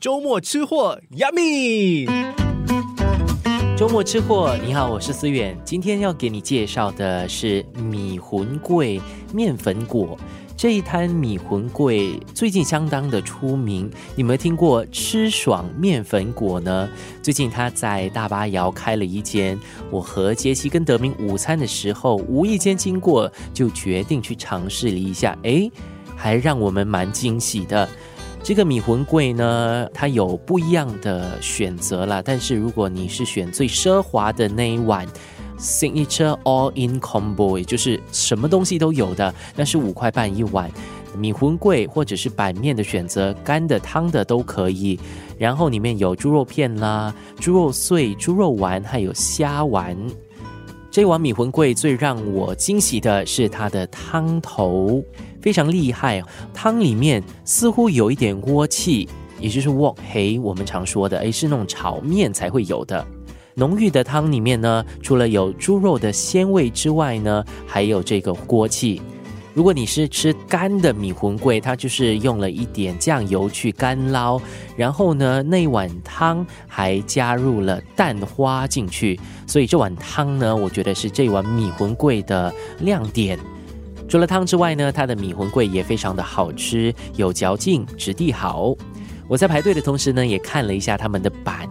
周末吃货，Yummy！周末吃货，你好，我是思远。今天要给你介绍的是米魂桂面粉果。这一摊米魂桂最近相当的出名，你有没有听过吃爽面粉果呢？最近他在大巴窑开了一间，我和杰西跟德明午餐的时候，无意间经过，就决定去尝试了一下，哎，还让我们蛮惊喜的。这个米魂桂呢，它有不一样的选择啦。但是如果你是选最奢华的那一碗，signature all in combo，也就是什么东西都有的，那是五块半一碗米魂桂，或者是板面的选择，干的、汤的都可以。然后里面有猪肉片啦、猪肉碎、猪肉丸，还有虾丸。这碗米魂贵最让我惊喜的是它的汤头。非常厉害，汤里面似乎有一点锅气，也就是 wok 黑，我们常说的，诶，是那种炒面才会有的。浓郁的汤里面呢，除了有猪肉的鲜味之外呢，还有这个锅气。如果你是吃干的米魂桂，它就是用了一点酱油去干捞，然后呢，那碗汤还加入了蛋花进去，所以这碗汤呢，我觉得是这碗米魂桂的亮点。除了汤之外呢，它的米魂桂也非常的好吃，有嚼劲，质地好。我在排队的同时呢，也看了一下他们的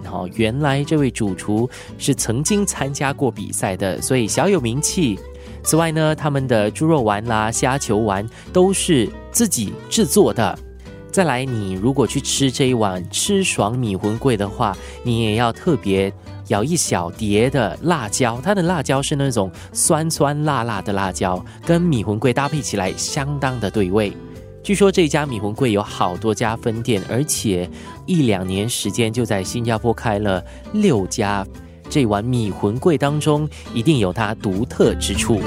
板哈，原来这位主厨是曾经参加过比赛的，所以小有名气。此外呢，他们的猪肉丸啦、虾球丸都是自己制作的。再来，你如果去吃这一碗吃爽米魂桂的话，你也要特别。舀一小碟的辣椒，它的辣椒是那种酸酸辣辣的辣椒，跟米魂桂搭配起来相当的对味。据说这家米魂柜有好多家分店，而且一两年时间就在新加坡开了六家。这碗米魂柜当中一定有它独特之处。